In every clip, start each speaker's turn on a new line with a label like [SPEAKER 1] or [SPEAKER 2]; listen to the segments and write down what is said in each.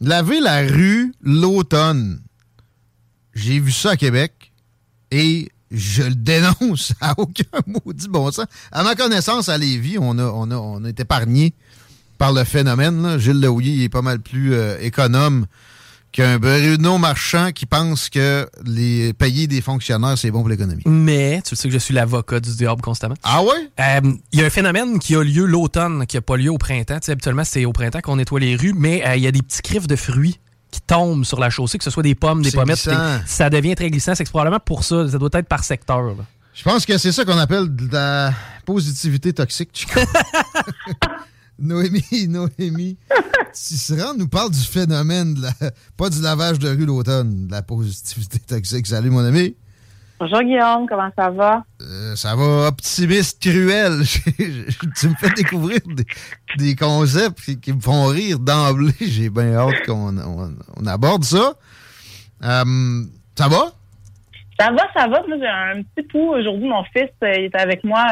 [SPEAKER 1] Laver la rue l'automne. J'ai vu ça à Québec et je le dénonce à aucun maudit bon sens. À ma connaissance, à Lévis, on a, on a, on été épargné par le phénomène. Là. Gilles Leouillet est pas mal plus euh, économe qu'un Bruno Marchand qui pense que les payer des fonctionnaires, c'est bon pour l'économie.
[SPEAKER 2] Mais tu sais que je suis l'avocat du diable constamment.
[SPEAKER 1] Ah ouais?
[SPEAKER 2] Euh, Il y a un phénomène qui a lieu l'automne, qui n'a pas lieu au printemps. Tu sais, habituellement, c'est au printemps qu'on nettoie les rues, mais euh, il y a des petits griffes de fruits qui tombent sur la chaussée, que ce soit des pommes, des pommettes. Ça devient très glissant. C'est probablement pour ça. Ça doit être par secteur. là.
[SPEAKER 1] Je pense que c'est ça qu'on appelle de la positivité toxique. Noémie, Noémie, Tisserand nous parle du phénomène, de la- pas du lavage de rue l'automne, de la positivité toxique. Salut, mon ami.
[SPEAKER 3] Bonjour Guillaume, comment ça va?
[SPEAKER 1] Euh, ça va optimiste cruel. tu me fais découvrir des, des concepts qui, qui me font rire d'emblée. J'ai bien hâte qu'on on- on aborde ça. Euh, ça va?
[SPEAKER 3] Ça va, ça va. Moi, j'ai un petit pouls. Aujourd'hui, mon fils euh, il est avec moi.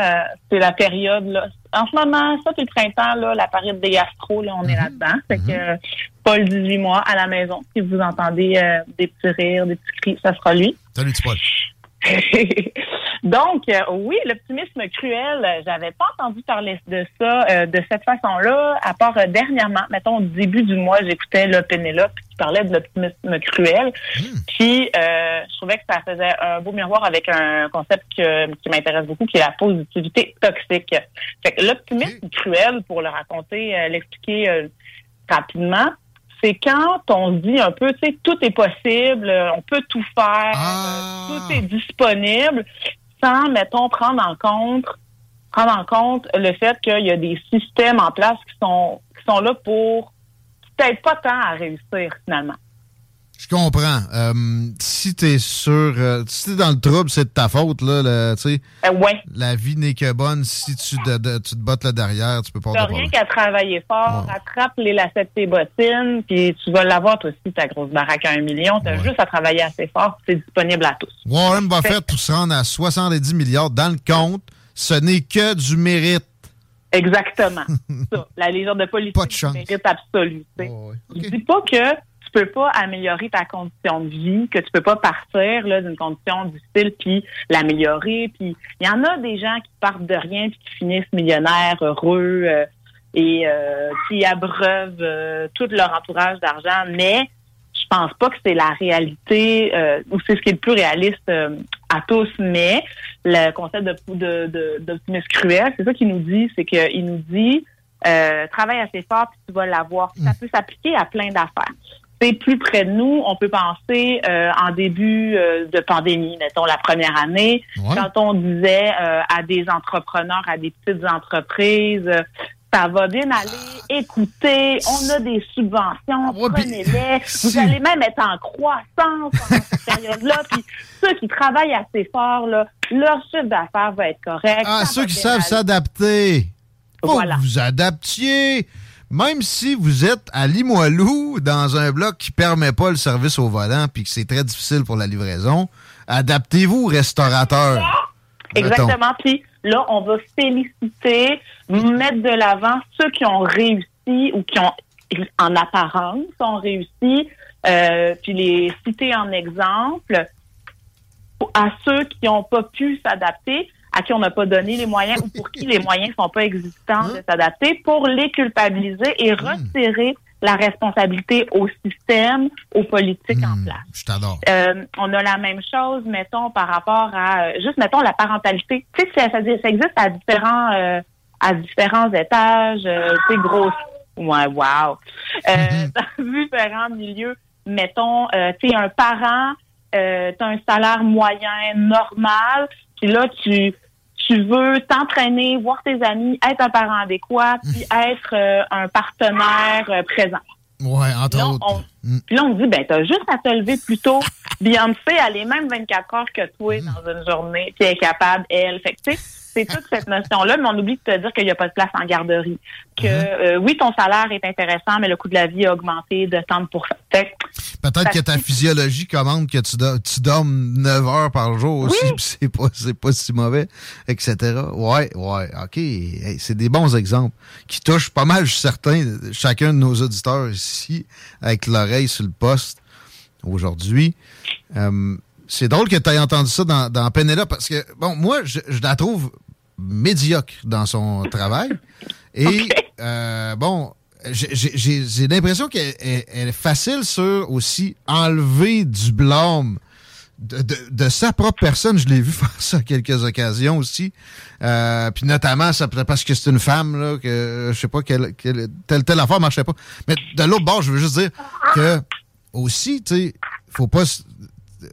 [SPEAKER 3] c'est la période, là. En ce moment, ça, c'est le printemps, là, la période des gastro, là, on est là-dedans. Fait que euh, Paul, 18 mois, à la maison. Si vous entendez euh, des petits rires, des petits cris, ça sera lui.
[SPEAKER 1] Salut, petit Paul.
[SPEAKER 3] Donc, euh, oui, l'optimisme cruel, euh, j'avais pas entendu parler de ça euh, de cette façon-là, à part euh, dernièrement, mettons au début du mois, j'écoutais le Pénélope qui parlait de l'optimisme cruel. Puis, euh, je trouvais que ça faisait un beau miroir avec un concept que- qui m'intéresse beaucoup, qui est la positivité toxique. Fait que l'optimisme cruel, pour le raconter, l'expliquer rapidement, c'est quand on se dit un peu, tu sais, tout est possible, euh, on peut tout faire, euh, tout est disponible, sans, mettons, prendre en compte prendre en compte le fait qu'il y a des systèmes en place qui sont qui sont là pour peut-être pas tant à réussir finalement.
[SPEAKER 1] Je comprends. Euh, si t'es sur, euh, si t'es dans le trouble, c'est de ta faute là. tu sais.
[SPEAKER 3] Euh, ouais.
[SPEAKER 1] La vie n'est que bonne si tu, de- de- tu te bottes là derrière, tu peux pas
[SPEAKER 3] T'as rien qu'à travailler fort, attrape les lacets de tes bottines, puis tu vas l'avoir toi aussi, ta grosse baraque à un million. T'as juste à travailler assez fort, c'est disponible à tous.
[SPEAKER 1] Warren Buffett, tout se rendre à 70 milliards dans le compte, ce n'est que du mérite.
[SPEAKER 3] Exactement. ça, la légende de politique
[SPEAKER 1] Pas de chance.
[SPEAKER 3] mérite absolu. tu sais. Je dis pas que tu peux pas améliorer ta condition de vie, que tu peux pas partir là, d'une condition difficile puis l'améliorer. Puis il y en a des gens qui partent de rien puis qui finissent millionnaires, heureux euh, et euh, qui abreuvent euh, tout leur entourage d'argent, mais je pense pas que c'est la réalité ou c'est ce qui est le plus réaliste à tous, mais le concept de de- de- d'optimisme cruel, c'est ça qu'il nous dit, c'est qu'il nous dit euh, travaille assez fort puis tu vas l'avoir. Ça peut s'appliquer à plein d'affaires. C'est plus près de nous, on peut penser euh, en début euh, de pandémie, mettons la première année,
[SPEAKER 4] Ouais.
[SPEAKER 3] quand on disait euh, à des entrepreneurs, à des petites entreprises, ça va bien aller, écoutez, on a des subventions, prenez-les, vous allez même être en croissance pendant cette période-là, puis ceux qui travaillent assez fort, là, leur chiffre d'affaires va être correct.
[SPEAKER 1] Ah, ceux qui savent s'adapter. Faut
[SPEAKER 3] Voilà.
[SPEAKER 1] que vous adaptiez. Même si vous êtes à Limoilou, dans un bloc qui permet pas le service au volant, puis que c'est très difficile pour la livraison, adaptez-vous, restaurateur.
[SPEAKER 3] Exactement. Puis là, on va féliciter, mettre de l'avant ceux qui ont réussi ou qui ont, en apparence, ont réussi, euh, puis les citer en exemple à ceux qui n'ont pas pu s'adapter, à qui on n'a pas donné les moyens ou pour qui les moyens sont pas existants de s'adapter, pour les culpabiliser et retirer la responsabilité au système, aux politiques en
[SPEAKER 1] Hmm,
[SPEAKER 3] place.
[SPEAKER 1] Je t'adore.
[SPEAKER 3] Euh, on a la même chose, mettons, par rapport à euh, juste mettons la parentalité. Tu sais, ça, ça, ça existe à différents euh, à différents étages, euh, tu sais, gros. Ouais, wow. Euh, dans différents milieux, mettons, tu sais, un parent, euh, tu as un salaire moyen normal, puis là, tu tu veux t'entraîner, voir tes amis, être un parent adéquat, puis être euh, un partenaire euh, présent.
[SPEAKER 1] Ouais, entre
[SPEAKER 3] Là,
[SPEAKER 1] autres.
[SPEAKER 3] on-
[SPEAKER 1] Hmm.
[SPEAKER 3] Puis là, on dit, ben, t'as juste à te lever plus tôt. Beyoncé, elle est même 24 heures que toi dans une journée, puis elle est capable, elle. Fait que, tu sais, c'est toute cette notion-là, mais on oublie de te dire qu'il n'y a pas de place en garderie. Que, euh, oui, ton salaire est intéressant, mais le coût de la vie a augmenté de 30 Fait que,
[SPEAKER 1] Peut-être que ta physiologie commande que tu, do- tu dormes 9 heures par jour aussi,
[SPEAKER 3] Oui.
[SPEAKER 1] puis c'est pas, c'est pas si mauvais, etc. Ouais, ouais, OK. Hey, c'est des bons exemples qui touchent pas mal, je suis certain, chacun de nos auditeurs ici, avec l'oreille sur le poste aujourd'hui. Euh, c'est drôle que tu aies entendu ça dans, dans Penelope, parce que, bon, moi, je, je la trouve médiocre dans son travail. Et, euh, bon, j'ai- l'impression qu'elle elle- elle est facile sur aussi enlever du blâme de, de- de sa propre personne. Je l'ai vu faire ça à quelques occasions aussi. Euh, Puis notamment, ça parce que c'est une femme, là, que je sais pas, quelle, quelle- telle, telle affaire marchait pas. Mais de l'autre bord, je veux juste dire que aussi, tu sais, faut pas...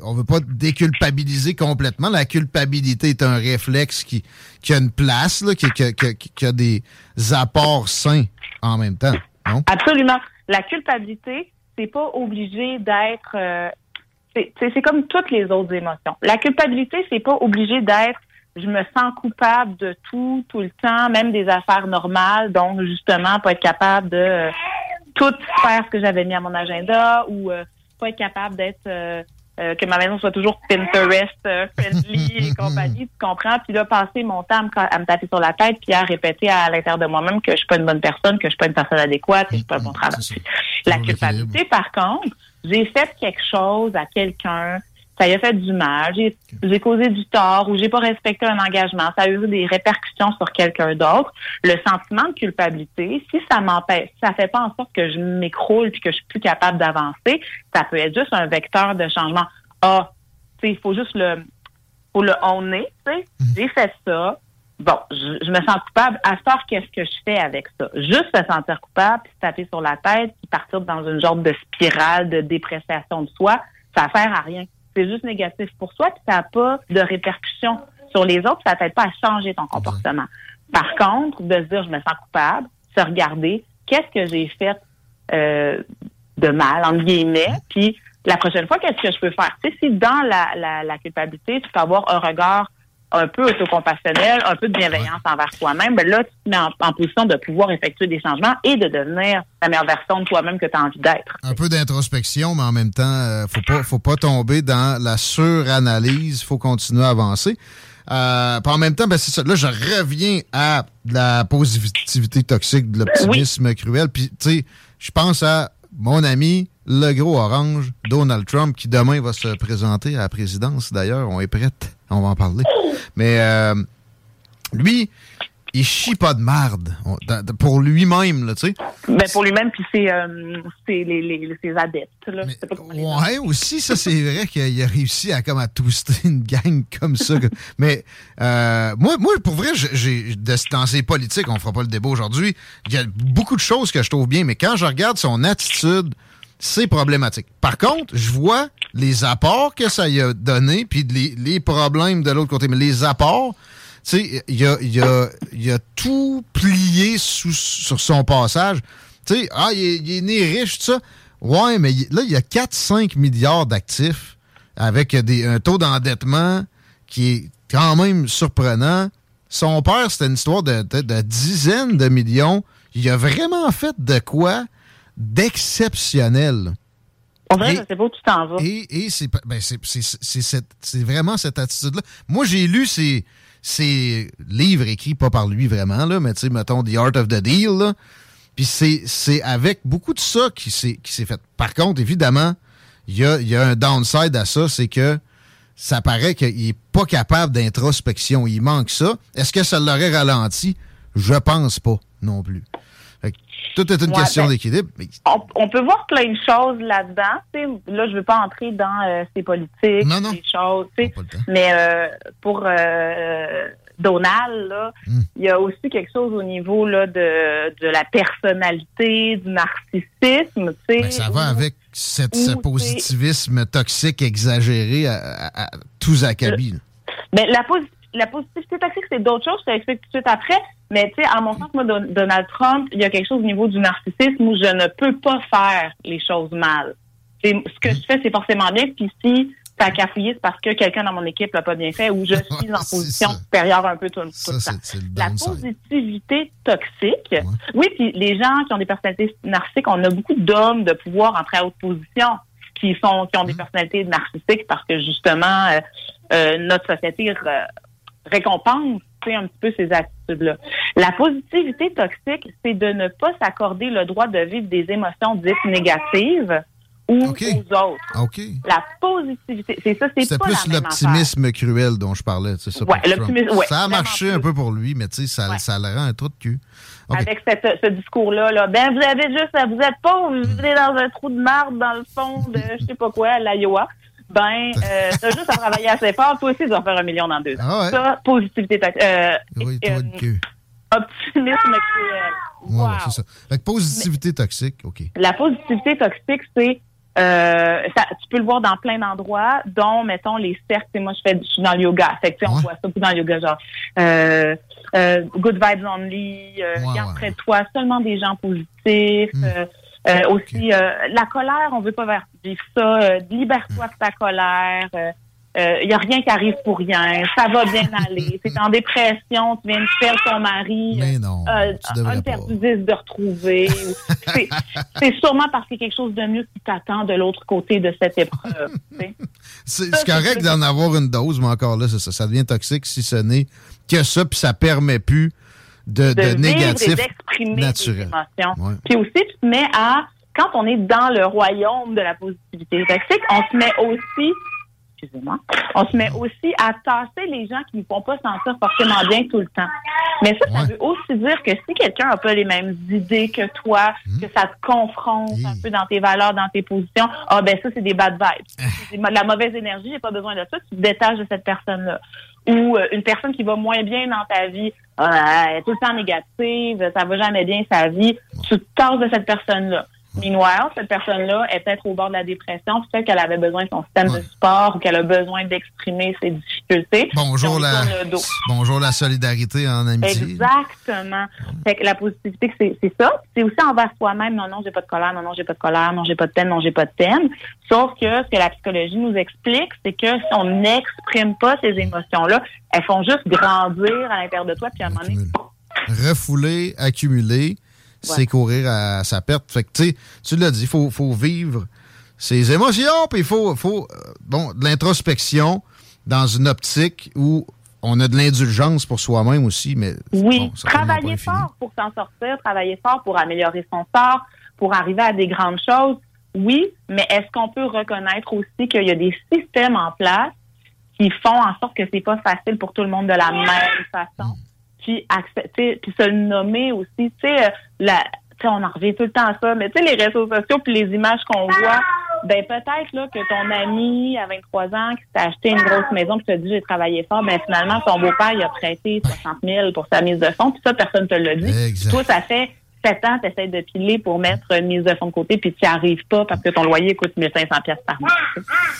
[SPEAKER 1] On veut pas déculpabiliser complètement. La culpabilité est un réflexe qui, a une place, qui, a des apports sains en même temps.
[SPEAKER 3] Absolument. La culpabilité, c'est pas obligé d'être. euh, c'est comme toutes les autres émotions. La culpabilité, c'est pas obligé d'être. Je me sens coupable de tout, tout le temps, même des affaires normales. Donc, justement, pas être capable de euh, tout faire ce que j'avais mis à mon agenda ou euh, pas être capable d'être euh, que ma maison soit toujours Pinterest euh, friendly et compagnie, tu comprends? Puis là, passer mon temps à à me taper sur la tête puis à répéter à l'intérieur de moi-même que je suis pas une bonne personne, que je suis pas une personne adéquate, que je suis pas un bon travail. La culpabilité, par contre, j'ai fait quelque chose à quelqu'un, ça lui a fait du mal, j'ai j'ai causé du tort ou j'ai pas respecté un engagement, ça a eu des répercussions sur quelqu'un d'autre. Le sentiment de culpabilité, si ça m'empêche, si ça fait pas en sorte que je m'écroule puis que je suis plus capable d'avancer, ça peut être juste un vecteur de changement. Ah, tu sais, il faut juste le, faut le honner, tu sais. J'ai fait ça. Bon, je, je me sens coupable. À ce qu'est-ce que je fais avec ça? Juste se sentir coupable, puis se taper sur la tête, puis partir dans une genre de spirale de dépréciation de soi, ça sert à rien. C'est juste négatif pour soi, puis ça n'a pas de répercussions sur les autres, ça t'aide pas à changer ton comportement. Par contre, de se dire je me sens coupable, se regarder, qu'est-ce que j'ai fait euh, de mal, entre guillemets, puis la prochaine fois, qu'est-ce que je peux faire? Tu sais, si dans la, la, la culpabilité, tu peux avoir un regard un peu autocompassionnel, un peu de bienveillance envers toi-même, ben là, tu te mets en, en position de pouvoir effectuer des changements et de devenir la meilleure version de toi-même que tu as envie d'être.
[SPEAKER 1] un peu d'introspection, mais en même temps, euh, faut pas, faut pas tomber dans la suranalyse. faut continuer à avancer. Euh, en même temps, ben c'est ça. Là, je reviens à la positivité toxique, de l'optimisme cruel. Puis, tu sais, je pense à mon ami, le gros orange, Donald Trump, qui demain va se présenter à la présidence. D'ailleurs, on est prête. On va en parler. Mais euh, lui, il chie pas de marde On- pour lui-même, tu sais.
[SPEAKER 3] Ben, pour lui-même, puis c'est euh, les, les, ses adeptes. Là. Je
[SPEAKER 1] Mais,
[SPEAKER 3] sais pas comment les
[SPEAKER 1] ouais, aussi, ça, c'est vrai qu'il a réussi à, comme, à twister une gang comme ça. Mais euh, moi, moi, pour vrai, j'ai- dans ses politiques, on fera pas le débat aujourd'hui, il y a beaucoup de choses que je trouve bien, mais quand je regarde son attitude, c'est problématique. Par contre, je vois les apports que ça y a donné, puis les, problèmes de l'autre côté. Mais les apports, tu sais, il a, il a, il a tout plié sur son passage. Tu sais, ah, il est, né riche, tout ça. Ouais, mais là, il y a 4-5 milliards d'actifs avec des, un taux d'endettement qui est quand même surprenant. Son père, c'était une histoire de dizaines de millions. Il a vraiment fait de quoi d'exceptionnel.
[SPEAKER 3] On dirait, sais pas où tu t'en vas.
[SPEAKER 1] Et, et c'est ben, c'est- c'est- c'est c'est vraiment cette attitude-là. Moi, j'ai lu ces, ces livres écrits, pas par lui vraiment, là, mais tu sais, mettons The Art of the Deal. là. Puis c'est c'est avec beaucoup de ça qui s'est fait. Par contre, évidemment, il y a, il y a un downside à ça, c'est que ça paraît qu'il est pas capable d'introspection. Il manque ça. Est-ce que ça l'aurait ralenti? Je pense pas non plus. Tout est une
[SPEAKER 3] Ouais,
[SPEAKER 1] question
[SPEAKER 3] ben,
[SPEAKER 1] d'équilibre. mais-
[SPEAKER 3] on, on peut voir plein de choses là-dedans. Là, je veux pas entrer dans euh, ces politiques,
[SPEAKER 1] Non, non.
[SPEAKER 3] ces choses. Mais euh, pour euh, Donald,
[SPEAKER 1] Hmm.
[SPEAKER 3] il y a aussi quelque chose au niveau là, de, de la personnalité, du narcissisme.
[SPEAKER 1] Ben, ça va avec cette, ce positivisme toxique exagéré à, à- à tous acabit. là.
[SPEAKER 3] Mais la, posi- la positivité toxique, c'est d'autres choses. Je t'explique tout de suite après. Mais tu sais, à mon sens, moi, Don- Donald Trump, il y a quelque chose au niveau du narcissisme où je ne peux pas faire les choses mal. C'est- ce que je fais, c'est forcément bien. Puis si ça a cafouillé, c'est parce que quelqu'un dans mon équipe l'a pas bien fait ou je suis en position
[SPEAKER 1] ça.
[SPEAKER 3] supérieure un peu tout, tout
[SPEAKER 1] Ça, c'est c'est
[SPEAKER 3] La positivité toxique. Oui, puis les gens qui ont des personnalités narcissiques, on a beaucoup d'hommes de pouvoir entrer à haute position qui sont qui ont des
[SPEAKER 1] Mm.
[SPEAKER 3] personnalités narcissiques parce que justement euh, euh, notre société récompense un petit peu ces attitudes-là. La positivité toxique, c'est de ne pas s'accorder le droit de vivre des émotions dites négatives ou aux autres. La positivité, c'est ça, c'est pas
[SPEAKER 1] plus l'optimisme cruel dont je parlais. C'est ça,
[SPEAKER 3] Ouais, ouais,
[SPEAKER 1] ça a marché un peu pour lui, mais tu sais, ça,
[SPEAKER 3] Ouais.
[SPEAKER 1] ça le rend un trou de cul.
[SPEAKER 3] Avec cette, ce discours-là. Là. Ben, vous avez juste, vous êtes pauvre, vous vivez dans un trou de marde dans le fond de je sais pas quoi, à l'Iowa. Ben, euh, t'as juste à travailler assez fort. Toi aussi, tu vas faire un million dans deux.
[SPEAKER 1] Ah ouais?
[SPEAKER 3] Ça, positivité, euh,
[SPEAKER 1] Oui,
[SPEAKER 3] euh,
[SPEAKER 1] de cul.
[SPEAKER 3] optimisme cruel.
[SPEAKER 1] Ouais,
[SPEAKER 3] Wow.
[SPEAKER 1] ouais, c'est ça. Fait que positivité toxique, OK.
[SPEAKER 3] La positivité toxique, c'est euh, ça, tu peux le voir dans plein d'endroits, dont, mettons, les cercles. Moi, je fais je suis dans le yoga. Fait que, tu sais, on
[SPEAKER 1] Ouais.
[SPEAKER 3] voit ça beaucoup dans le yoga, genre euh, euh, good vibes only, euh,
[SPEAKER 1] Ouais,
[SPEAKER 3] garde
[SPEAKER 1] ouais.
[SPEAKER 3] près de toi seulement des gens positifs.
[SPEAKER 1] Hmm.
[SPEAKER 3] Euh, aussi, euh, la colère, on veut pas vivre ça. euh, Libère-toi de ta colère. Il y a rien qui arrive pour rien. Ça va bien aller. C'est en dépression. Tu viens de perdre ton mari.
[SPEAKER 1] Mais non, tu
[SPEAKER 3] un de retrouver. ou- c'est- c'est sûrement parce qu'il y a quelque chose de mieux qui t'attend de l'autre côté de cette épreuve.
[SPEAKER 1] C'est correct d'en avoir une dose, mais encore là, ça devient toxique si ce n'est que ça, puis ça permet plus de,
[SPEAKER 3] de
[SPEAKER 1] de négatif naturel. Ouais.
[SPEAKER 3] Puis aussi, tu te mets à, quand on est dans le royaume de la positivité toxique, on se met aussi, excusez-moi, on se met aussi à tasser les gens qui ne font pas sentir forcément bien tout le temps. Mais ça, ça
[SPEAKER 1] Ouais.
[SPEAKER 3] veut aussi dire que si quelqu'un n'a pas les mêmes idées que toi, que ça te confronte un peu dans tes valeurs, dans tes positions, ah ben ça, c'est des bad vibes. C'est de la mauvaise énergie, j'ai pas besoin de ça, tu te détaches de cette personne-là. Ou euh, une personne qui va moins bien dans ta vie, ah, elle est tout le temps négative, ça va jamais bien sa vie, tu te de cette personne-là. Meanwhile, cette personne-là est peut-être au bord de la dépression, peut-être qu'elle avait besoin de son système
[SPEAKER 1] Ouais.
[SPEAKER 3] de support ou qu'elle a besoin d'exprimer ses difficultés.
[SPEAKER 1] Bonjour la, bonjour la solidarité en amitié.
[SPEAKER 3] Exactement. Fait que la positivité, c'est c'est ça. C'est aussi envers soi-même. Non, non, j'ai pas de colère. Non, non, j'ai pas de colère. Non, j'ai pas de peine. Non, j'ai pas de peine. Sauf que ce que la psychologie nous explique, c'est que si on n'exprime pas ces émotions-là, elles font juste grandir à l'intérieur de toi. Puis à un moment donné,
[SPEAKER 1] Refouler, accumuler, c'est courir à sa perte. Fait que, tu sais, tu l'as dit, il faut, faut vivre ses émotions, puis il faut, faut euh, bon, de l'introspection dans une optique où on a de l'indulgence pour soi-même aussi, mais
[SPEAKER 3] Oui,
[SPEAKER 1] bon,
[SPEAKER 3] travailler fort pour s'en sortir, travailler fort pour améliorer son sort, pour arriver à des grandes choses. Oui, mais est-ce qu'on peut reconnaître aussi qu'il y a des systèmes en place qui font en sorte que c'est pas facile pour tout le monde de la même façon? Puis accepter, puis se le nommer aussi. Tu sais, euh, la, tu sais, on en revient tout le temps à ça, mais tu sais, les réseaux sociaux puis les images qu'on voit, ben peut-être là que ton ami à 23 ans qui s'est acheté une grosse maison puis te dit j'ai travaillé fort, ben finalement ton beau-père il a prêté 60 000 pour sa mise de fonds puis ça personne te l'a dit.
[SPEAKER 1] Exact.
[SPEAKER 3] Toi ça fait 7 ans tu essaies de piler pour mettre une mise de fonds de côté puis tu n'y arrives pas parce que ton loyer coûte 1500 pièces par mois.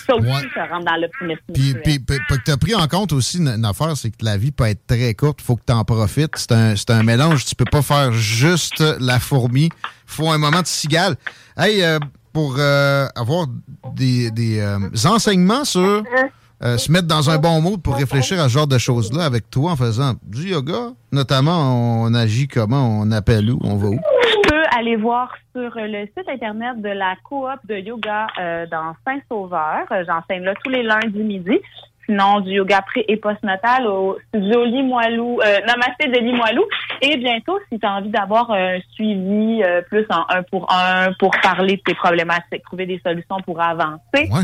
[SPEAKER 3] Ça aussi
[SPEAKER 1] Ouais.
[SPEAKER 3] ça rentre dans l'optimisme.
[SPEAKER 1] Puis, puis, puis, puis que tu as pris en compte aussi une, une affaire, c'est que la vie peut être très courte. faut que tu en profites. C'est un, c'est un mélange. Tu peux pas faire juste la fourmi. faut un moment de cigale. Hey, euh, pour euh, avoir des, des euh, enseignements sur euh, se mettre dans un bon mood pour réfléchir à ce genre de choses-là avec toi en faisant du yoga, notamment, on agit comment, on appelle où, on va où?
[SPEAKER 3] Tu peux aller voir sur le site internet de la coop de yoga euh, dans Saint-Sauveur. Euh, J'enseigne là tous les lundis midi. Sinon, du yoga pré et postnatal au studio Limoilou, euh, Namasté de Limoilou. Et bientôt, si tu as envie d'avoir un suivi euh, plus en un pour un pour parler de tes problématiques, trouver des solutions pour avancer.
[SPEAKER 1] Ouais.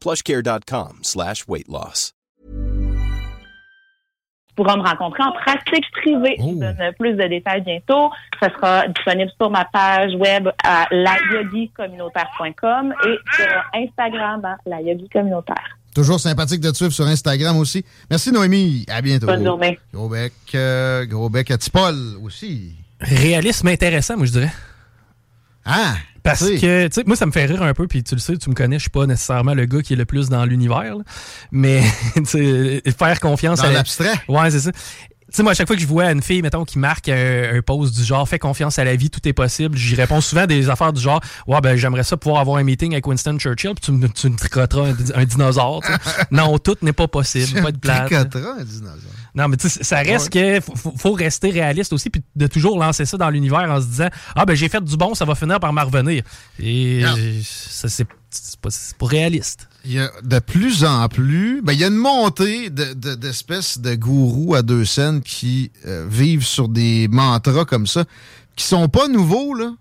[SPEAKER 4] plushcare.com slash weight loss.
[SPEAKER 3] Tu pourras me rencontrer en pratique privée. Je
[SPEAKER 1] Oh.
[SPEAKER 3] donne plus de détails bientôt. Ça sera disponible sur ma page web à layogicommunautaire.com et sur Instagram à la yogi communautaire.
[SPEAKER 1] Toujours sympathique de te suivre sur Instagram aussi. Merci Noémie. À bientôt.
[SPEAKER 3] Bonne journée.
[SPEAKER 1] Gros bec, euh, gros bec à Tipol aussi.
[SPEAKER 2] Réalisme intéressant, moi, je dirais.
[SPEAKER 1] Ah!
[SPEAKER 2] Parce que, tu sais, moi, ça me fait rire un peu, puis tu le sais, tu me connais, je suis pas nécessairement le gars qui est le plus dans l'univers, mais faire confiance
[SPEAKER 1] Dans
[SPEAKER 2] à
[SPEAKER 1] l'abstrait.
[SPEAKER 2] Ouais, c'est ça. Tu sais, moi, à chaque fois que je vois une fille, mettons, qui marque un, un post du genre, fais confiance à la vie, tout est possible, j'y réponds souvent des affaires du genre, ouais, ben, j'aimerais ça pouvoir avoir un meeting avec Winston Churchill, puis tu me, tu me tricotteras un, di- un dinosaure. Non, tout n'est pas possible, pas de plate.
[SPEAKER 1] Tricotera un dinosaure.
[SPEAKER 2] Non, mais tu sais, ça reste que faut, faut- rester réaliste aussi, puis de toujours lancer ça dans l'univers en se disant Ah, ben j'ai fait du bon, ça va finir par m'en revenir. Et c'est pas, réaliste.
[SPEAKER 1] Il y a de plus en plus, ben, il y a une montée de- de- d'espèces de, gourous à deux scènes qui euh, vivent sur des mantras comme ça, qui sont pas nouveaux, là,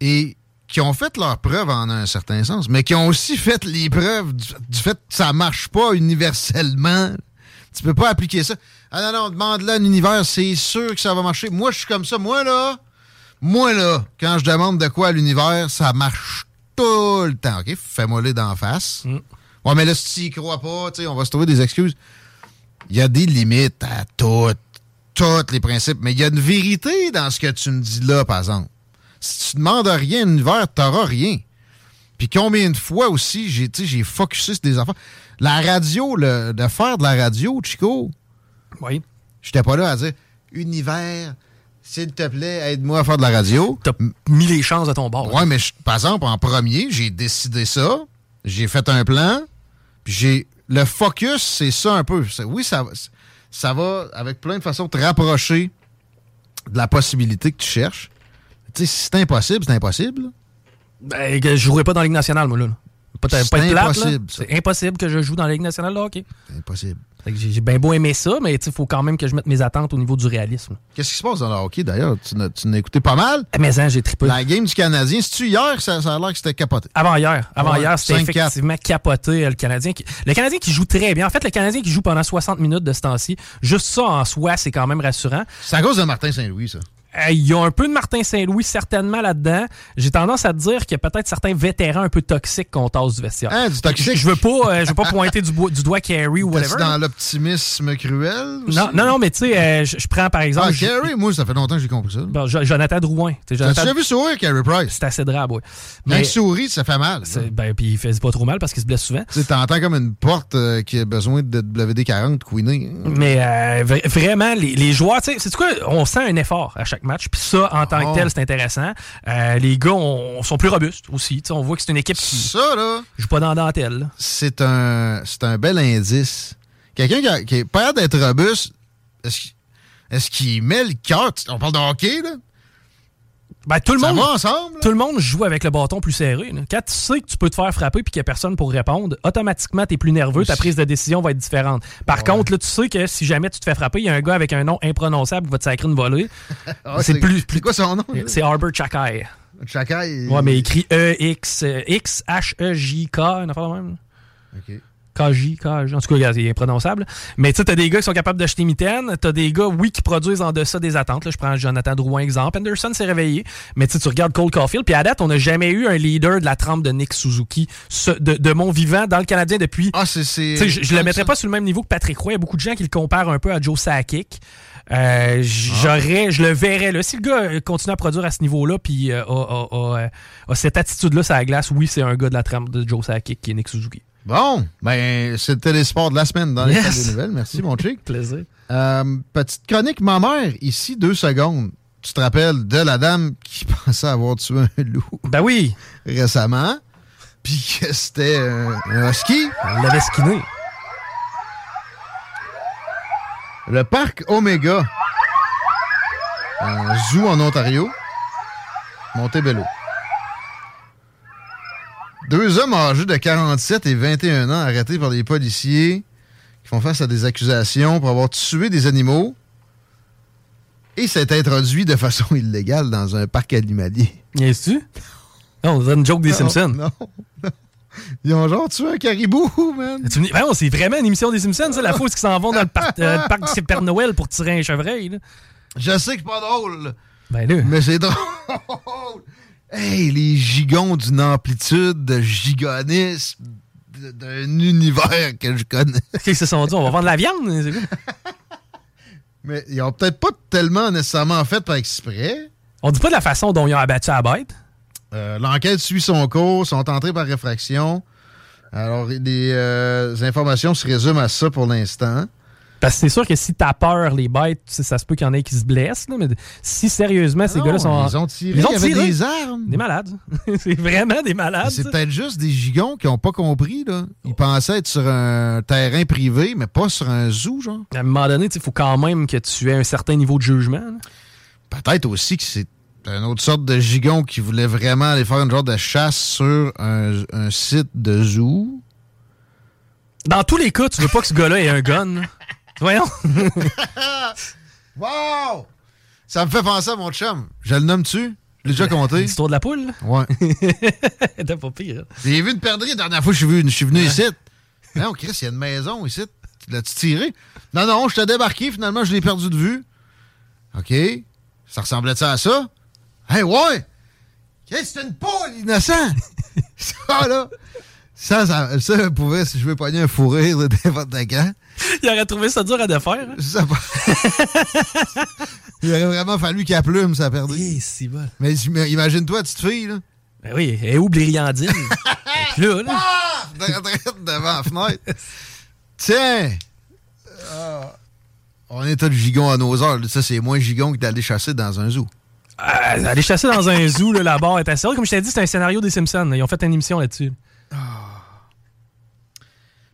[SPEAKER 1] et qui ont fait leur preuve en un certain sens, mais qui ont aussi fait les preuves du, du fait que ça marche pas universellement. Tu peux pas appliquer ça. Ah non, non, demande-le à l'univers, c'est sûr que ça va marcher. Moi, je suis comme ça. Moi, là, moi, là, quand je demande de quoi à l'univers, ça marche tout le temps. OK? Fais-moi-le d'en face. Ouais, mais là, si tu y crois pas, tu sais, on va se trouver des excuses. Il y a des limites à tout, tous les principes. Mais il y a une vérité dans ce que tu me dis là, par exemple. Si tu demandes rien à l'univers, t'auras rien. Puis combien de fois aussi, j'ai, tu sais, j'ai focusé sur des affaires. La radio, le, de faire de la radio, Chico,
[SPEAKER 2] Oui.
[SPEAKER 1] j'étais pas là à dire Univers, s'il te plaît, aide-moi à faire de la radio.
[SPEAKER 2] T'as mis les chances à ton bord.
[SPEAKER 1] Ouais, mais je- par exemple, en premier, j'ai décidé ça, j'ai fait un plan, puis j'ai. Le focus, c'est ça un peu. Oui, ça, va- ça va avec plein de façons te rapprocher de la possibilité que tu cherches. Tu sais, si c'est impossible, c'est impossible.
[SPEAKER 2] Ben, je jouerais pas dans la Ligue nationale, moi, là. Pas, pas plate,
[SPEAKER 1] impossible.
[SPEAKER 2] C'est impossible que je joue dans la Ligue nationale de hockey.
[SPEAKER 1] C'est impossible.
[SPEAKER 2] J'ai bien beau aimer ça, mais il faut quand même que je mette mes attentes au niveau du réalisme.
[SPEAKER 1] Qu'est-ce qui se passe dans le hockey, d'ailleurs? Tu n'as écouté pas mal?
[SPEAKER 2] Ah, Mais hein, j'ai trippé.
[SPEAKER 1] La game du Canadien, c'est-tu hier? Ça, ça a l'air que c'était capoté.
[SPEAKER 2] Avant hier. Avant
[SPEAKER 1] Ouais,
[SPEAKER 2] hier, c'était
[SPEAKER 1] 5-4.
[SPEAKER 2] effectivement capoté, euh, le Canadien. Qui... Le Canadien qui joue très bien. En fait, le Canadien qui joue pendant 60 minutes de ce temps-ci, juste ça en soi, c'est quand même rassurant.
[SPEAKER 1] C'est à cause de Martin Saint-Louis, ça.
[SPEAKER 2] Il y a un peu de Martin Saint-Louis certainement là-dedans. J'ai tendance à te dire qu'il y a peut-être certains vétérans un peu toxiques qu'on tasse du vestiaire.
[SPEAKER 1] Hein, du toxique?
[SPEAKER 2] Je, je veux pas, euh, je veux pas pointer du, doigt Carey ou whatever.
[SPEAKER 1] dans l'optimisme cruel? aussi?
[SPEAKER 2] Non, non, non, mais tu sais, euh, je, je prends par exemple
[SPEAKER 1] Ah, Carey, moi, ça fait longtemps que j'ai compris ça.
[SPEAKER 2] bon, Jo- Jonathan Drouin. Jonathan-
[SPEAKER 1] déjà vu sourire, Carey Price?
[SPEAKER 2] C'est assez drabe, oui.
[SPEAKER 1] Quand il sourit, ça fait mal.
[SPEAKER 2] ben, puis il fait pas trop mal parce qu'il se blesse souvent.
[SPEAKER 1] Tu t'entends comme une porte euh, qui a besoin de WD-40 queenée.
[SPEAKER 2] Mais euh, vra- vraiment, les, les joueurs, tu sais, c'est quoi? On sent un effort à chaque match. Puis ça, en tant
[SPEAKER 1] Oh.
[SPEAKER 2] que tel, c'est intéressant. Euh, les gars on, sont plus robustes aussi. On voit que c'est une équipe qui
[SPEAKER 1] Ça, là,
[SPEAKER 2] joue pas dans la dentelle.
[SPEAKER 1] c'est un, un bel indice. Quelqu'un qui, qui est pas d'être robuste, est-ce qu'il est-ce qu'il met le cœur? On parle de hockey, là?
[SPEAKER 2] Ben, tout le
[SPEAKER 1] Ça
[SPEAKER 2] monde.
[SPEAKER 1] va ensemble?
[SPEAKER 2] Tout le monde joue avec le bâton plus serré. là. Quand tu sais que tu peux te faire frapper puis qu'il n'y a personne pour répondre, automatiquement, tu es plus nerveux, ta prise de décision va être différente. Par contre, là, tu sais que si jamais tu te fais frapper, il y a un gars avec un nom imprononçable qui va te sacrer une volée.
[SPEAKER 1] Ah,
[SPEAKER 2] c'est plus-
[SPEAKER 1] C'est
[SPEAKER 2] plus-
[SPEAKER 1] quoi son nom?
[SPEAKER 2] C'est Arbor Chakai.
[SPEAKER 1] Chaka, il-
[SPEAKER 2] Ouais, mais écrit E-X, euh, X-H-E-J-K, une affaire de même.
[SPEAKER 1] OK.
[SPEAKER 2] KJ, KJ, en tout cas, c'est imprononçable. Mais tu sais, t'as des gars qui sont capables d'acheter mitaine. T'as des gars, oui, qui produisent en deçà des attentes. Là, je prends Jonathan Drouin exemple. Anderson s'est réveillé. Mais tu regardes Cole Caulfield. Puis à date, on n'a jamais eu un leader de la trempe de Nick Suzuki de, de, mon vivant dans le Canadien depuis.
[SPEAKER 1] Ah, c'est.
[SPEAKER 2] Je, je le mettrais pas sur le même niveau que Patrick Roy. Il y a beaucoup de gens qui le comparent un peu à Joe Sakic. Euh, j'aurais, je le verrais là. Si le gars continue à produire à ce niveau-là, puis euh, a, cette attitude-là sur la glace, oui, c'est un gars de la trempe de Joe Sakic qui est Nick Suzuki.
[SPEAKER 1] Bon, ben, c'était les sports de la semaine dans les yes. des nouvelles. Merci, mon chic.
[SPEAKER 2] Plaisir.
[SPEAKER 1] Euh, petite chronique, ma mère, ici, deux secondes. Tu te rappelles de la dame qui pensait avoir tué un loup?
[SPEAKER 2] Ben oui.
[SPEAKER 1] Récemment. Puis que c'était un husky.
[SPEAKER 2] Elle l'avait skiné.
[SPEAKER 1] Le parc Omega. Un zoo en Ontario. Montebello. Deux hommes âgés de 47 et 21 ans arrêtés par des policiers qui font face à des accusations pour avoir tué des animaux et s'est introduit de façon illégale dans un parc animalier.
[SPEAKER 2] Tu Non, c'est une joke des Simpsons.
[SPEAKER 1] Non, non. Ils ont genre tué un caribou, man.
[SPEAKER 2] Ben c'est vraiment une émission des Simpsons, ça, la fausse qui s'en vont dans le, parc, euh, le parc du Père Noël pour tirer un chevreuil. Là.
[SPEAKER 1] Je sais que c'est pas drôle.
[SPEAKER 2] Ben là.
[SPEAKER 1] Mais c'est drôle. Hey, les gigons d'une amplitude de gigonisme d'un univers que je connais.
[SPEAKER 2] Qu'est-ce qu'ils se sont dit? On va vendre de la viande?
[SPEAKER 1] Mais ils ont peut-être pas tellement nécessairement fait par exprès.
[SPEAKER 2] On dit pas de la façon dont ils ont abattu la bête.
[SPEAKER 1] Euh, l'enquête suit son cours, sont entrés par réfraction. Alors, les, euh, informations se résument à ça pour l'instant.
[SPEAKER 2] Parce que c'est sûr que si t'as peur, les bêtes, ça se peut qu'il y en ait qui se blessent. mais si sérieusement, ces gars-là sont.
[SPEAKER 1] Ils ont tiré, ils ont tiré. des armes.
[SPEAKER 2] Des malades. c'est vraiment des malades.
[SPEAKER 1] C'est peut-être juste des gigons qui n'ont pas compris. Là. Ils pensaient être sur un terrain privé, mais pas sur un zoo, genre.
[SPEAKER 2] À un moment donné, il faut quand même que tu aies un certain niveau de jugement.
[SPEAKER 1] Peut-être aussi que c'est une autre sorte de gigon qui voulait vraiment aller faire une genre de chasse sur un, site de zoo.
[SPEAKER 2] Dans tous les cas, tu veux pas que ce gars-là ait un gun. Voyons.
[SPEAKER 1] wow! Ça me fait penser à mon chum. Je le nomme-tu? Je l'ai déjà compté?
[SPEAKER 2] L'histoire de la poule?
[SPEAKER 1] Ouais.
[SPEAKER 2] T'as pas pire.
[SPEAKER 1] J'ai vu une perdrix la dernière fois que je suis venu, je suis venu ici. Non, Chris, il y a une maison ici. L'as-tu tiré? Non, non, je t'ai débarqué. Finalement, je l'ai perdu de vue. OK. Ça ressemblait ça à ça? Hey, ouais! C'est une poule, innocent! ça, là! Ça, ça, ça, pouvait, si je veux pogner un fou rire de n'importe quand.
[SPEAKER 2] Il aurait trouvé ça dur à défaire. Hein?
[SPEAKER 1] Ça, il aurait vraiment fallu qu'elle plume, ça perdait.
[SPEAKER 2] Oui, c'est bon.
[SPEAKER 1] Mais, imagine-toi, petite fille, là.
[SPEAKER 2] Ben oui, elle est où Blériandine? là, là.
[SPEAKER 1] Ah! devant la fenêtre. Tiens! Ah. on est tous gigon à nos heures. Ça, c'est moins gigon que d'aller chasser dans un zoo.
[SPEAKER 2] Euh, aller chasser dans un zoo, là, la barre est assez Comme je t'ai dit, c'est un scénario des Simpsons. Ils ont fait une émission là-dessus.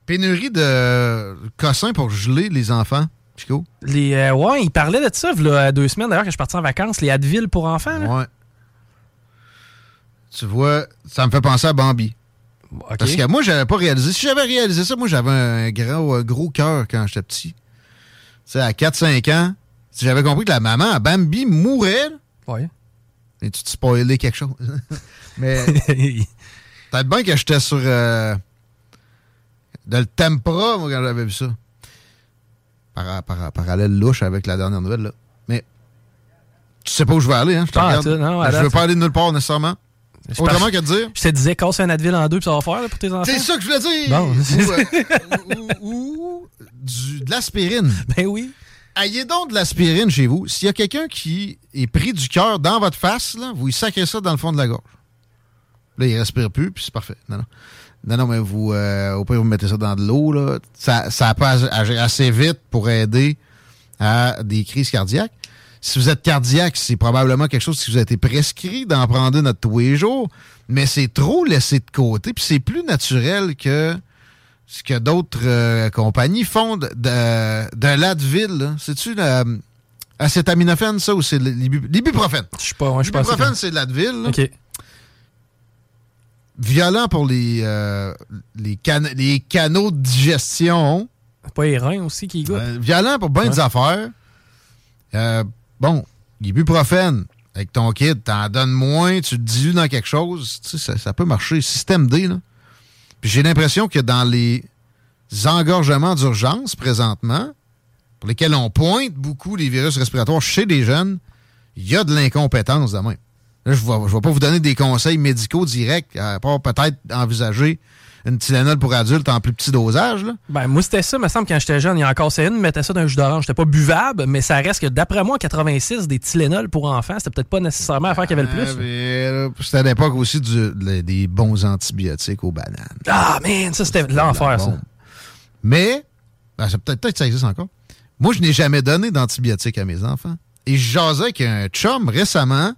[SPEAKER 1] Pénurie de cossins pour geler les enfants, Chico?
[SPEAKER 2] Les, euh, ouais, il parlait de ça il y a deux semaines, d'ailleurs, que je suis parti en vacances. Les Advil pour enfants. Là.
[SPEAKER 1] Ouais. Tu vois, ça me fait penser à Bambi. Parce que moi, j'avais pas réalisé. Si j'avais réalisé ça, moi, j'avais un gros, gros cœur quand j'étais petit. Tu sais, à 4-5 ans, si j'avais compris que la maman à Bambi mourait,
[SPEAKER 2] Ouais.
[SPEAKER 1] Et tu te spoilé quelque chose. Mais peut-être bien que j'étais sur euh, de le tempra, moi, quand j'avais vu ça. Par, par, parallèle louche avec la dernière nouvelle, là. Mais tu sais pas où je vais aller, hein? Je ah, regarde. Non, je veux pas aller nulle part nécessairement. Autrement que de dire.
[SPEAKER 2] Je te disais, casse un Advil en deux, puis ça va faire là, pour tes enfants.
[SPEAKER 1] C'est ça que je voulais dire! Bon. Ou, euh, ou, du, de l'aspirine.
[SPEAKER 2] Ben oui.
[SPEAKER 1] Ayez donc de l'aspirine chez vous. S'il y a quelqu'un qui est pris du cœur dans votre face, là, vous sacrez ça dans le fond de la gorge. Là, il respire plus, puis c'est parfait. Non, non. Non, non, mais vous, euh, au pire, vous mettez ça dans de l'eau, là. Ça, ça peut agir assez vite pour aider à des crises cardiaques. Si vous êtes cardiaque, c'est probablement quelque chose qui vous a été prescrit d'en prendre notre tous les jours, mais c'est trop laissé de côté, puis c'est plus naturel que ce que d'autres euh, compagnies font de, de, l'Advil. C'est-tu l'acétaminophène, ça, ou c'est l'ibuprofène?
[SPEAKER 2] Je sais pas, je
[SPEAKER 1] L'ibuprofène, c'est de l'Advil.
[SPEAKER 2] OK.
[SPEAKER 1] Violent pour les, euh, les, les, canaux de digestion.
[SPEAKER 2] Pas les reins aussi qui goûtent. Euh,
[SPEAKER 1] violent pour bien des affaires. bon, l'ibuprofène, avec ton kit, t'en donnes moins, tu te dilues dans quelque chose, ça, ça peut marcher. Système D, là j'ai l'impression que dans les engorgements d'urgence présentement, pour lesquels on pointe beaucoup les virus respiratoires chez les jeunes, il y a de l'incompétence de même. Là, je ne vais pas vous donner des conseils médicaux directs, à part peut-être envisager une Tylenol pour adultes en plus petit dosage. Là.
[SPEAKER 2] Ben, moi, c'était ça, me semble, quand j'étais jeune. Il y a encore une, mettait ça dans un jus d'orange. C'était pas buvable, mais ça reste que, d'après moi, en 86, des Tylenol pour enfants, c'était peut-être pas nécessairement l'affaire qu'il y avait le plus.
[SPEAKER 1] c'était à l'époque aussi du, des bons antibiotiques aux bananes.
[SPEAKER 2] Ah, man, ça, c'était l'enfer, ça.
[SPEAKER 1] Mais, ben, peut-être peut ça existe encore. Moi, je n'ai jamais donné d'antibiotiques à mes enfants. Et je jasais avec un chum récemment,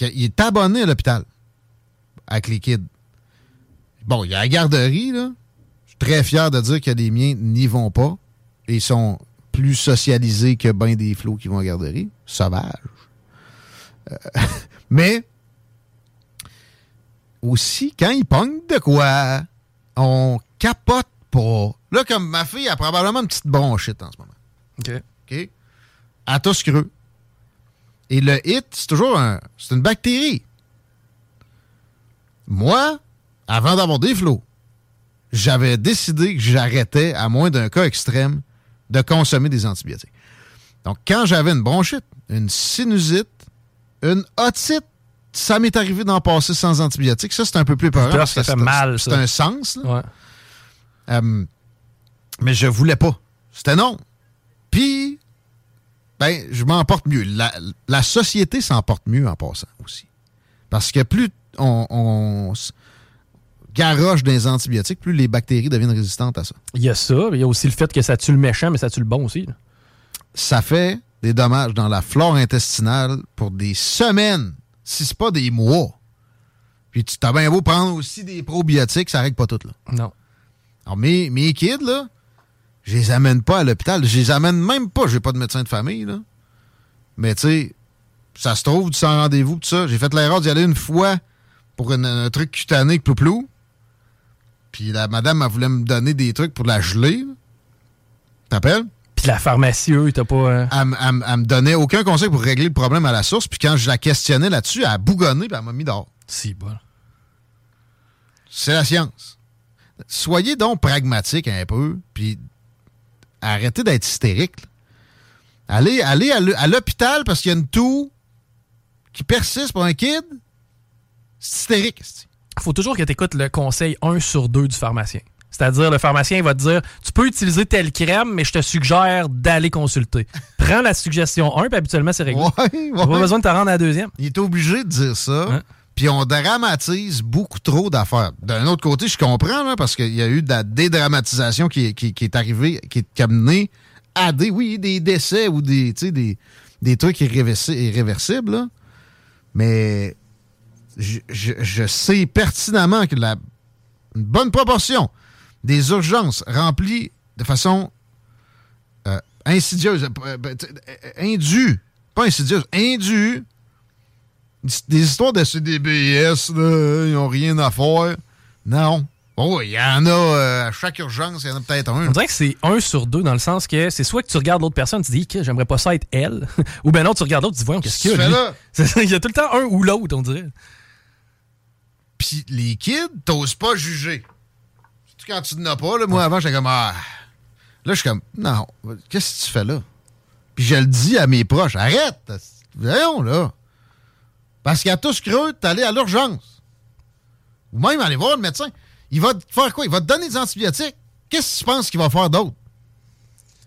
[SPEAKER 1] il est abonné à l'hôpital avec les kids. Bon, il y a la garderie, là. Je suis très fier de dire que les miens n'y vont pas. Et ils sont plus socialisés que ben des flots qui vont à la garderie. Sauvage. Euh, mais aussi, quand ils pognent de quoi, on capote pas. Là, comme ma fille a probablement une petite bronchite en ce moment.
[SPEAKER 2] OK.
[SPEAKER 1] OK? À tous creux. Et le hit, c'est toujours un, c'est une bactérie. Moi, avant d'avoir des flots, j'avais décidé que j'arrêtais, à moins d'un cas extrême, de consommer des antibiotiques. Donc, quand j'avais une bronchite, une sinusite, une otite, ça m'est arrivé d'en passer sans antibiotiques. Ça, c'est un peu plus peur.
[SPEAKER 2] Ça fait mal,
[SPEAKER 1] C'est un sens.
[SPEAKER 2] Ouais.
[SPEAKER 1] Euh, mais je voulais pas. C'était non. Puis, ben, je m'en porte mieux. La, la société s'en porte mieux en passant aussi. Parce que plus on, on garoche des antibiotiques, plus les bactéries deviennent résistantes à ça.
[SPEAKER 2] Il y a ça, mais il y a aussi le fait que ça tue le méchant, mais ça tue le bon aussi.
[SPEAKER 1] Ça fait des dommages dans la flore intestinale pour des semaines, si c'est pas des mois. Puis tu t'as bien beau prendre aussi des probiotiques, ça règle pas tout, là.
[SPEAKER 2] Non.
[SPEAKER 1] Alors, mes, mes kids, là, je les amène pas à l'hôpital. Je les amène même pas. J'ai pas de médecin de famille, là. Mais, tu sais, ça se trouve, tu sans rendez-vous, tout ça. J'ai fait l'erreur d'y aller une fois pour un truc cutané, plou-plou. Puis la madame, elle voulait me donner des trucs pour la geler. T'appelles?
[SPEAKER 2] Puis la pharmacie, eux, t'as pas. Euh,
[SPEAKER 1] elle, me donnait aucun conseil pour régler le problème à la source. Puis quand je la questionnais là-dessus, elle a bougonné puis elle m'a mis dehors.
[SPEAKER 2] Si, bon.
[SPEAKER 1] C'est la science. Soyez donc pragmatique un peu, puis arrêtez d'être hystérique. Allez, allez à l'hôpital parce qu'il y a une toux qui persiste pour un kid. C'est hystérique
[SPEAKER 2] faut toujours que tu écoutes le conseil 1 sur 2 du pharmacien. C'est-à-dire, le pharmacien va te dire Tu peux utiliser telle crème, mais je te suggère d'aller consulter. Prends la suggestion 1, puis habituellement, c'est réglé.
[SPEAKER 1] Ouais,
[SPEAKER 2] pas besoin de te rendre à la deuxième.
[SPEAKER 1] Il est obligé de dire ça. Puis on dramatise beaucoup trop d'affaires. D'un autre côté, je comprends, parce qu'il y a eu de la dédramatisation qui, est arrivée, qui est amenée à des, oui, des décès ou des, des, des trucs irréversibles. Mais je, sais pertinemment que la une bonne proportion des urgences remplies de façon euh, insidieuse, euh, euh, indue, pas insidieuse, indue, des histoires de CDBS, ils n'ont rien à faire. Non. Oh, il y en a à chaque urgence, il y en a peut-être un.
[SPEAKER 2] On dirait que c'est un sur deux dans le sens que c'est soit que tu regardes l'autre personne, tu dis que j'aimerais pas ça être elle, ou bien non, tu regardes l'autre, tu dis voyons, qu'est-ce qu'il y a. Il y a tout le temps un ou l'autre, on dirait.
[SPEAKER 1] Puis les kids, t'oses pas juger. Surtout quand tu n'en as pas, là, moi avant, j'étais comme Ah. Là, je suis comme Non, qu'est-ce que tu fais là? Puis je le dis à mes proches, arrête! Voyons là. Parce qu'à tous creux, t'es allé à l'urgence. Ou même aller voir le médecin. Il va te faire quoi? Il va te donner des antibiotiques. Qu'est-ce que tu penses qu'il va faire d'autre?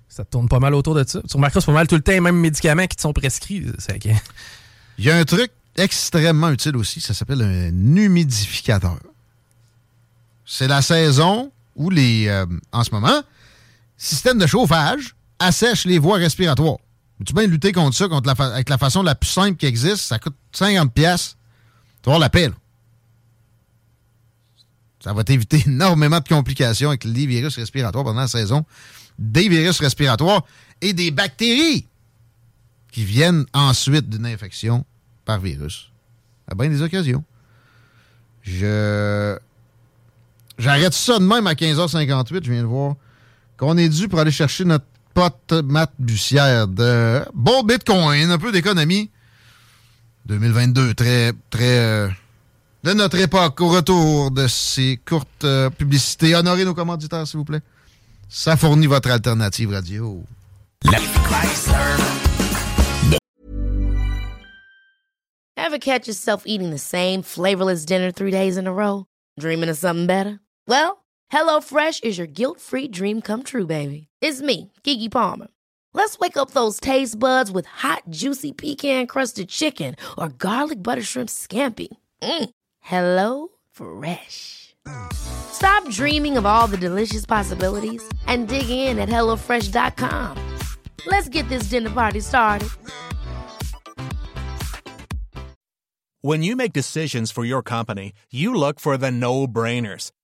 [SPEAKER 2] Ça tourne pas mal autour de ça. Tu remarqueras, c'est pas mal tout le temps les mêmes médicaments qui te sont prescrits.
[SPEAKER 1] Il y a un truc extrêmement utile aussi. Ça s'appelle un humidificateur. C'est la saison où les, euh, en ce moment, système de chauffage assèche les voies respiratoires. Tu bien lutter contre ça contre la avec la façon la plus simple qui existe? Ça coûte 50 pièces. Tu vas avoir la paix. Ça va t'éviter énormément de complications avec les virus respiratoires pendant la saison. Des virus respiratoires et des bactéries qui viennent ensuite d'une infection par virus. À bien des occasions. Je. J'arrête ça de même à 15h58, je viens de voir qu'on est dû pour aller chercher notre pote Matt Bussière de bon Bitcoin, un peu d'économie. 2022, très, très. Euh, de notre époque, au retour de ces courtes euh, publicités. Honorez nos commanditaires, s'il vous plaît. ça fournit votre alternative radio.
[SPEAKER 5] Ever catch yourself eating the same flavorless dinner three days in a row? Dreaming of something better? Well, HelloFresh is your guilt-free dream come true, baby. It's me, Kiki Palmer. Let's wake up those taste buds with hot, juicy pecan-crusted chicken or garlic butter shrimp scampi. Mm. Hello Fresh. Stop dreaming of all the delicious possibilities and dig in at HelloFresh.com. Let's get this dinner party started.
[SPEAKER 6] When you make decisions for your company, you look for the no brainers.